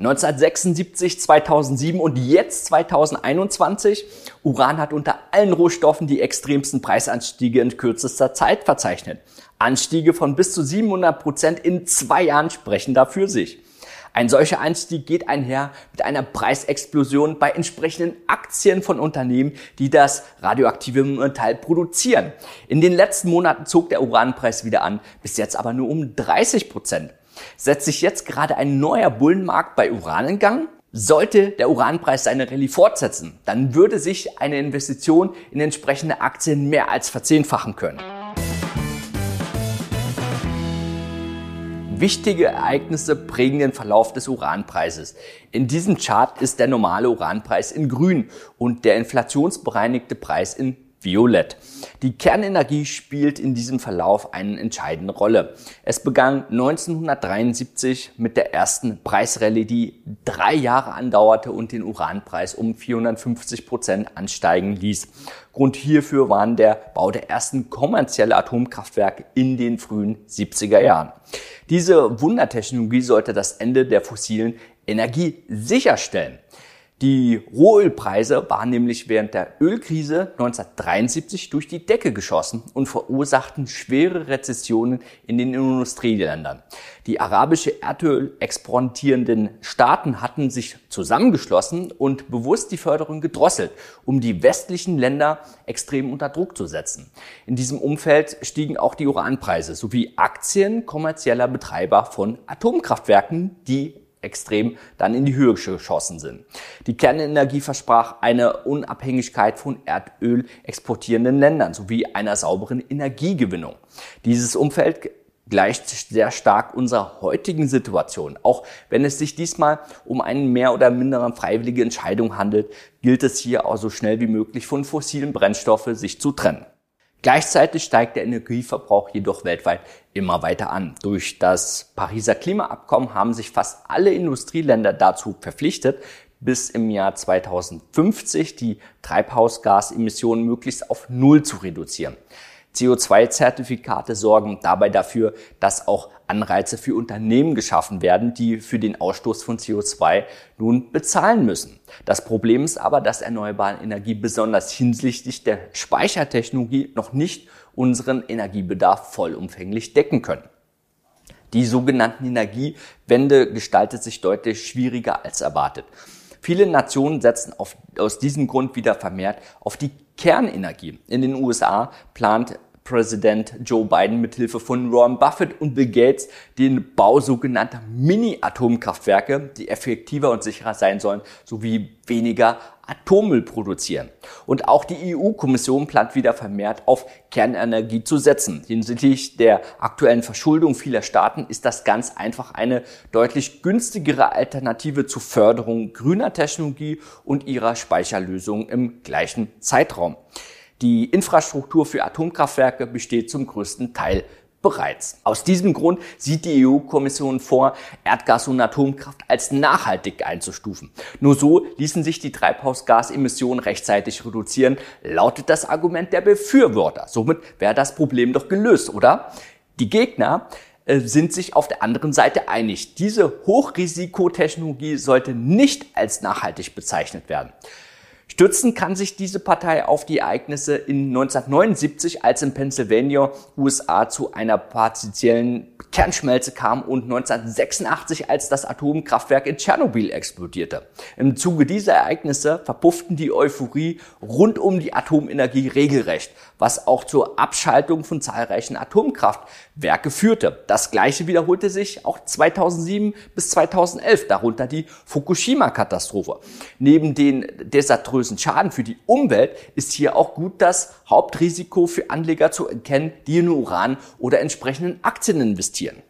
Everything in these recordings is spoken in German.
1976, 2007 und jetzt 2021. Uran hat unter allen Rohstoffen die extremsten Preisanstiege in kürzester Zeit verzeichnet. Anstiege von bis zu 700 Prozent in zwei Jahren sprechen dafür sich. Ein solcher Anstieg geht einher mit einer Preisexplosion bei entsprechenden Aktien von Unternehmen, die das radioaktive Metall produzieren. In den letzten Monaten zog der Uranpreis wieder an, bis jetzt aber nur um 30 Prozent. Setzt sich jetzt gerade ein neuer Bullenmarkt bei Uran in Gang? Sollte der Uranpreis seine Rallye fortsetzen, dann würde sich eine Investition in entsprechende Aktien mehr als verzehnfachen können. Wichtige Ereignisse prägen den Verlauf des Uranpreises. In diesem Chart ist der normale Uranpreis in grün und der inflationsbereinigte Preis in Violett. Die Kernenergie spielt in diesem Verlauf eine entscheidende Rolle. Es begann 1973 mit der ersten Preisrallye, die drei Jahre andauerte und den Uranpreis um 450 Prozent ansteigen ließ. Grund hierfür waren der Bau der ersten kommerziellen Atomkraftwerke in den frühen 70er Jahren. Diese Wundertechnologie sollte das Ende der fossilen Energie sicherstellen. Die Rohölpreise waren nämlich während der Ölkrise 1973 durch die Decke geschossen und verursachten schwere Rezessionen in den Industrieländern. Die arabische Erdöl exportierenden Staaten hatten sich zusammengeschlossen und bewusst die Förderung gedrosselt, um die westlichen Länder extrem unter Druck zu setzen. In diesem Umfeld stiegen auch die Uranpreise sowie Aktien kommerzieller Betreiber von Atomkraftwerken, die extrem dann in die Höhe geschossen sind. Die Kernenergie versprach eine Unabhängigkeit von Erdöl exportierenden Ländern sowie einer sauberen Energiegewinnung. Dieses Umfeld gleicht sehr stark unserer heutigen Situation. Auch wenn es sich diesmal um eine mehr oder minder freiwillige Entscheidung handelt, gilt es hier auch so schnell wie möglich von fossilen Brennstoffen sich zu trennen. Gleichzeitig steigt der Energieverbrauch jedoch weltweit immer weiter an. Durch das Pariser Klimaabkommen haben sich fast alle Industrieländer dazu verpflichtet, bis im Jahr 2050 die Treibhausgasemissionen möglichst auf Null zu reduzieren. CO2-Zertifikate sorgen dabei dafür, dass auch Anreize für Unternehmen geschaffen werden, die für den Ausstoß von CO2 nun bezahlen müssen. Das Problem ist aber, dass erneuerbare Energie besonders hinsichtlich der Speichertechnologie noch nicht unseren Energiebedarf vollumfänglich decken können. Die sogenannten Energiewende gestaltet sich deutlich schwieriger als erwartet. Viele Nationen setzen auf, aus diesem Grund wieder vermehrt auf die Kernenergie. In den USA plant Präsident Joe Biden mithilfe von Warren Buffett und Bill Gates den Bau sogenannter Mini-Atomkraftwerke, die effektiver und sicherer sein sollen, sowie weniger Atommüll produzieren. Und auch die EU-Kommission plant wieder vermehrt auf Kernenergie zu setzen. Hinsichtlich der aktuellen Verschuldung vieler Staaten ist das ganz einfach eine deutlich günstigere Alternative zur Förderung grüner Technologie und ihrer Speicherlösungen im gleichen Zeitraum. Die Infrastruktur für Atomkraftwerke besteht zum größten Teil bereits. Aus diesem Grund sieht die EU-Kommission vor, Erdgas und Atomkraft als nachhaltig einzustufen. Nur so ließen sich die Treibhausgasemissionen rechtzeitig reduzieren, lautet das Argument der Befürworter. Somit wäre das Problem doch gelöst, oder? Die Gegner äh, sind sich auf der anderen Seite einig. Diese Hochrisikotechnologie sollte nicht als nachhaltig bezeichnet werden. Stützen kann sich diese Partei auf die Ereignisse in 1979, als in Pennsylvania, USA zu einer partiellen Kernschmelze kam und 1986, als das Atomkraftwerk in Tschernobyl explodierte. Im Zuge dieser Ereignisse verpufften die Euphorie rund um die Atomenergie regelrecht, was auch zur Abschaltung von zahlreichen Atomkraftwerke führte. Das gleiche wiederholte sich auch 2007 bis 2011, darunter die Fukushima-Katastrophe. Neben den desaströsen größten Schaden für die Umwelt ist hier auch gut das Hauptrisiko für Anleger zu erkennen, die in Uran oder entsprechenden Aktien investieren.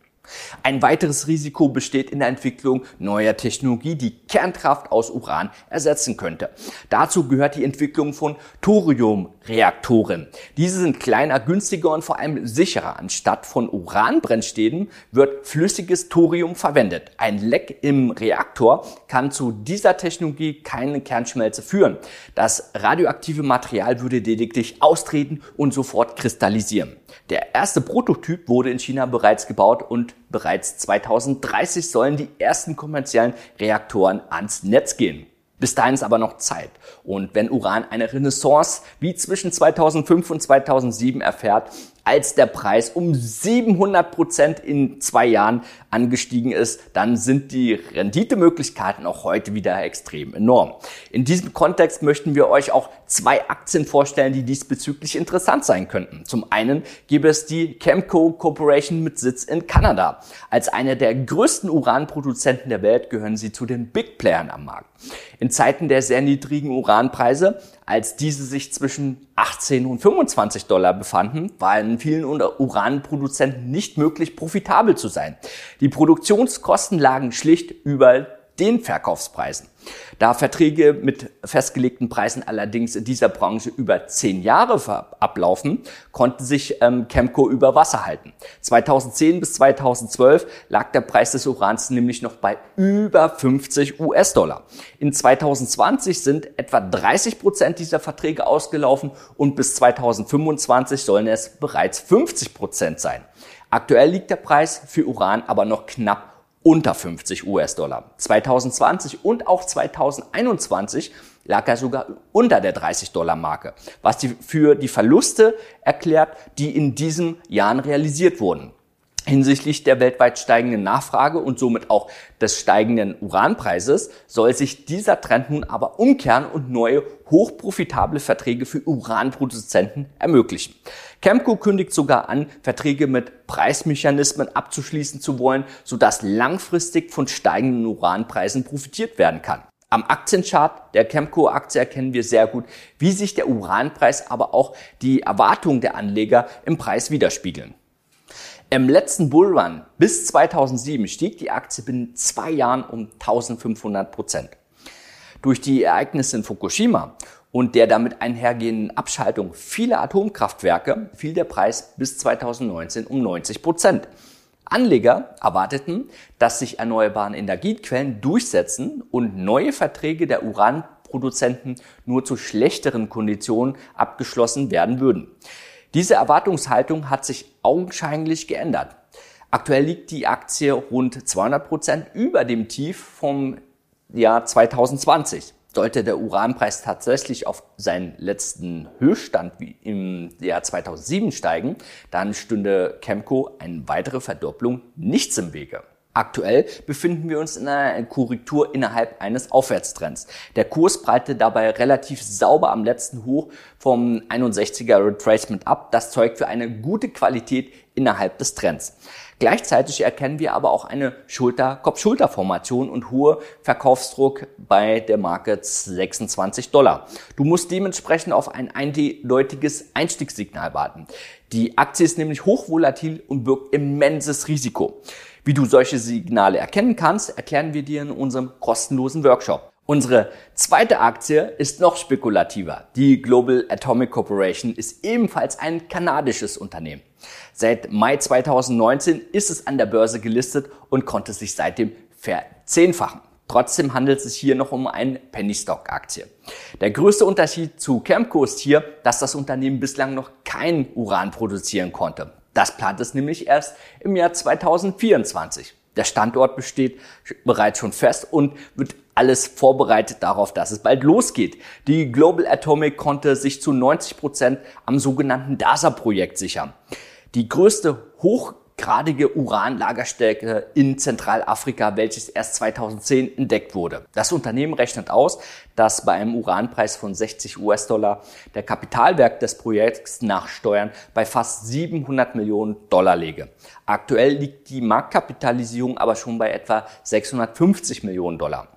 Ein weiteres Risiko besteht in der Entwicklung neuer Technologie, die Kernkraft aus Uran ersetzen könnte. Dazu gehört die Entwicklung von Thoriumreaktoren. Diese sind kleiner, günstiger und vor allem sicherer. Anstatt von Uranbrennstäben wird flüssiges Thorium verwendet. Ein Leck im Reaktor kann zu dieser Technologie keine Kernschmelze führen. Das radioaktive Material würde lediglich austreten und sofort kristallisieren. Der erste Prototyp wurde in China bereits gebaut und bereits 2030 sollen die ersten kommerziellen Reaktoren ans Netz gehen. Bis dahin ist aber noch Zeit. Und wenn Uran eine Renaissance wie zwischen 2005 und 2007 erfährt, als der Preis um 700 Prozent in zwei Jahren angestiegen ist, dann sind die Renditemöglichkeiten auch heute wieder extrem enorm. In diesem Kontext möchten wir euch auch zwei Aktien vorstellen, die diesbezüglich interessant sein könnten. Zum einen gibt es die Chemco Corporation mit Sitz in Kanada. Als eine der größten Uranproduzenten der Welt gehören sie zu den Big Playern am Markt. In Zeiten der sehr niedrigen Uranpreise als diese sich zwischen 18 und 25 Dollar befanden, war in vielen Uranproduzenten nicht möglich, profitabel zu sein. Die Produktionskosten lagen schlicht über den Verkaufspreisen. Da Verträge mit festgelegten Preisen allerdings in dieser Branche über zehn Jahre ablaufen, konnte sich ähm, Chemco über Wasser halten. 2010 bis 2012 lag der Preis des Urans nämlich noch bei über 50 US-Dollar. In 2020 sind etwa 30 Prozent dieser Verträge ausgelaufen und bis 2025 sollen es bereits 50 Prozent sein. Aktuell liegt der Preis für Uran aber noch knapp unter 50 US-Dollar. 2020 und auch 2021 lag er sogar unter der 30-Dollar-Marke, was die, für die Verluste erklärt, die in diesen Jahren realisiert wurden. Hinsichtlich der weltweit steigenden Nachfrage und somit auch des steigenden Uranpreises soll sich dieser Trend nun aber umkehren und neue hochprofitable Verträge für Uranproduzenten ermöglichen. Chemco kündigt sogar an, Verträge mit Preismechanismen abzuschließen zu wollen, sodass langfristig von steigenden Uranpreisen profitiert werden kann. Am Aktienchart der Chemco-Aktie erkennen wir sehr gut, wie sich der Uranpreis, aber auch die Erwartungen der Anleger im Preis widerspiegeln. Im letzten Bullrun bis 2007 stieg die Aktie binnen zwei Jahren um 1500 Prozent. Durch die Ereignisse in Fukushima und der damit einhergehenden Abschaltung vieler Atomkraftwerke fiel der Preis bis 2019 um 90 Prozent. Anleger erwarteten, dass sich erneuerbare Energiequellen durchsetzen und neue Verträge der Uranproduzenten nur zu schlechteren Konditionen abgeschlossen werden würden. Diese Erwartungshaltung hat sich augenscheinlich geändert. Aktuell liegt die Aktie rund 200 Prozent über dem Tief vom Jahr 2020. Sollte der Uranpreis tatsächlich auf seinen letzten Höchststand wie im Jahr 2007 steigen, dann stünde Chemco eine weitere Verdopplung nichts im Wege. Aktuell befinden wir uns in einer Korrektur innerhalb eines Aufwärtstrends. Der Kurs breite dabei relativ sauber am letzten Hoch vom 61er Retracement ab. Das zeugt für eine gute Qualität innerhalb des Trends. Gleichzeitig erkennen wir aber auch eine Schulter-Kopf-Schulter-Formation und hohe Verkaufsdruck bei der Marke 26 Dollar. Du musst dementsprechend auf ein eindeutiges Einstiegssignal warten. Die Aktie ist nämlich hochvolatil und birgt immenses Risiko. Wie du solche Signale erkennen kannst, erklären wir dir in unserem kostenlosen Workshop. Unsere zweite Aktie ist noch spekulativer. Die Global Atomic Corporation ist ebenfalls ein kanadisches Unternehmen. Seit Mai 2019 ist es an der Börse gelistet und konnte sich seitdem verzehnfachen. Trotzdem handelt es sich hier noch um eine Penny Stock Aktie. Der größte Unterschied zu Chemco ist hier, dass das Unternehmen bislang noch kein Uran produzieren konnte. Das plant es nämlich erst im Jahr 2024. Der Standort besteht bereits schon fest und wird alles vorbereitet darauf, dass es bald losgeht. Die Global Atomic konnte sich zu 90 Prozent am sogenannten DASA-Projekt sichern. Die größte hoch gradige Uranlagerstätte in Zentralafrika, welches erst 2010 entdeckt wurde. Das Unternehmen rechnet aus, dass bei einem Uranpreis von 60 US-Dollar der Kapitalwerk des Projekts nach Steuern bei fast 700 Millionen Dollar läge. Aktuell liegt die Marktkapitalisierung aber schon bei etwa 650 Millionen Dollar.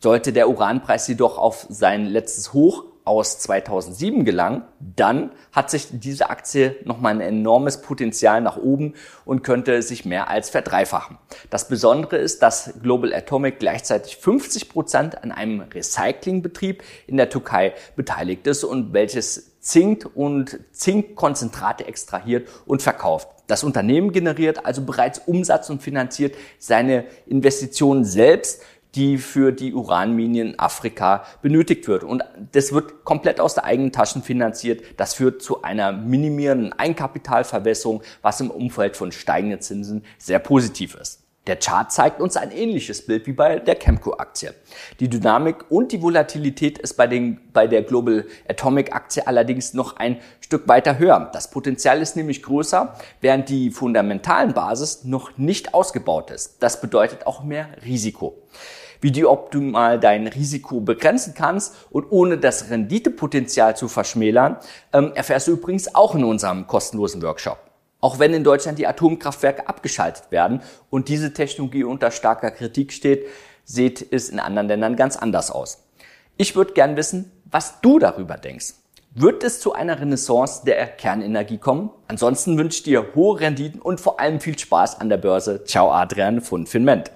Sollte der Uranpreis jedoch auf sein letztes Hoch aus 2007 gelang, dann hat sich diese Aktie nochmal ein enormes Potenzial nach oben und könnte sich mehr als verdreifachen. Das Besondere ist, dass Global Atomic gleichzeitig 50 Prozent an einem Recyclingbetrieb in der Türkei beteiligt ist und welches Zink und Zinkkonzentrate extrahiert und verkauft. Das Unternehmen generiert also bereits Umsatz und finanziert seine Investitionen selbst die für die Uranminen in Afrika benötigt wird. Und das wird komplett aus der eigenen Taschen finanziert. Das führt zu einer minimierenden Eigenkapitalverwässerung, was im Umfeld von steigenden Zinsen sehr positiv ist. Der Chart zeigt uns ein ähnliches Bild wie bei der Chemco-Aktie. Die Dynamik und die Volatilität ist bei, den, bei der Global Atomic-Aktie allerdings noch ein Stück weiter höher. Das Potenzial ist nämlich größer, während die fundamentalen Basis noch nicht ausgebaut ist. Das bedeutet auch mehr Risiko. Wie du optimal dein Risiko begrenzen kannst und ohne das Renditepotenzial zu verschmälern, ähm, erfährst du übrigens auch in unserem kostenlosen Workshop. Auch wenn in Deutschland die Atomkraftwerke abgeschaltet werden und diese Technologie unter starker Kritik steht, sieht es in anderen Ländern ganz anders aus. Ich würde gern wissen, was du darüber denkst. Wird es zu einer Renaissance der Kernenergie kommen? Ansonsten wünsche ich dir hohe Renditen und vor allem viel Spaß an der Börse. Ciao Adrian von Finment.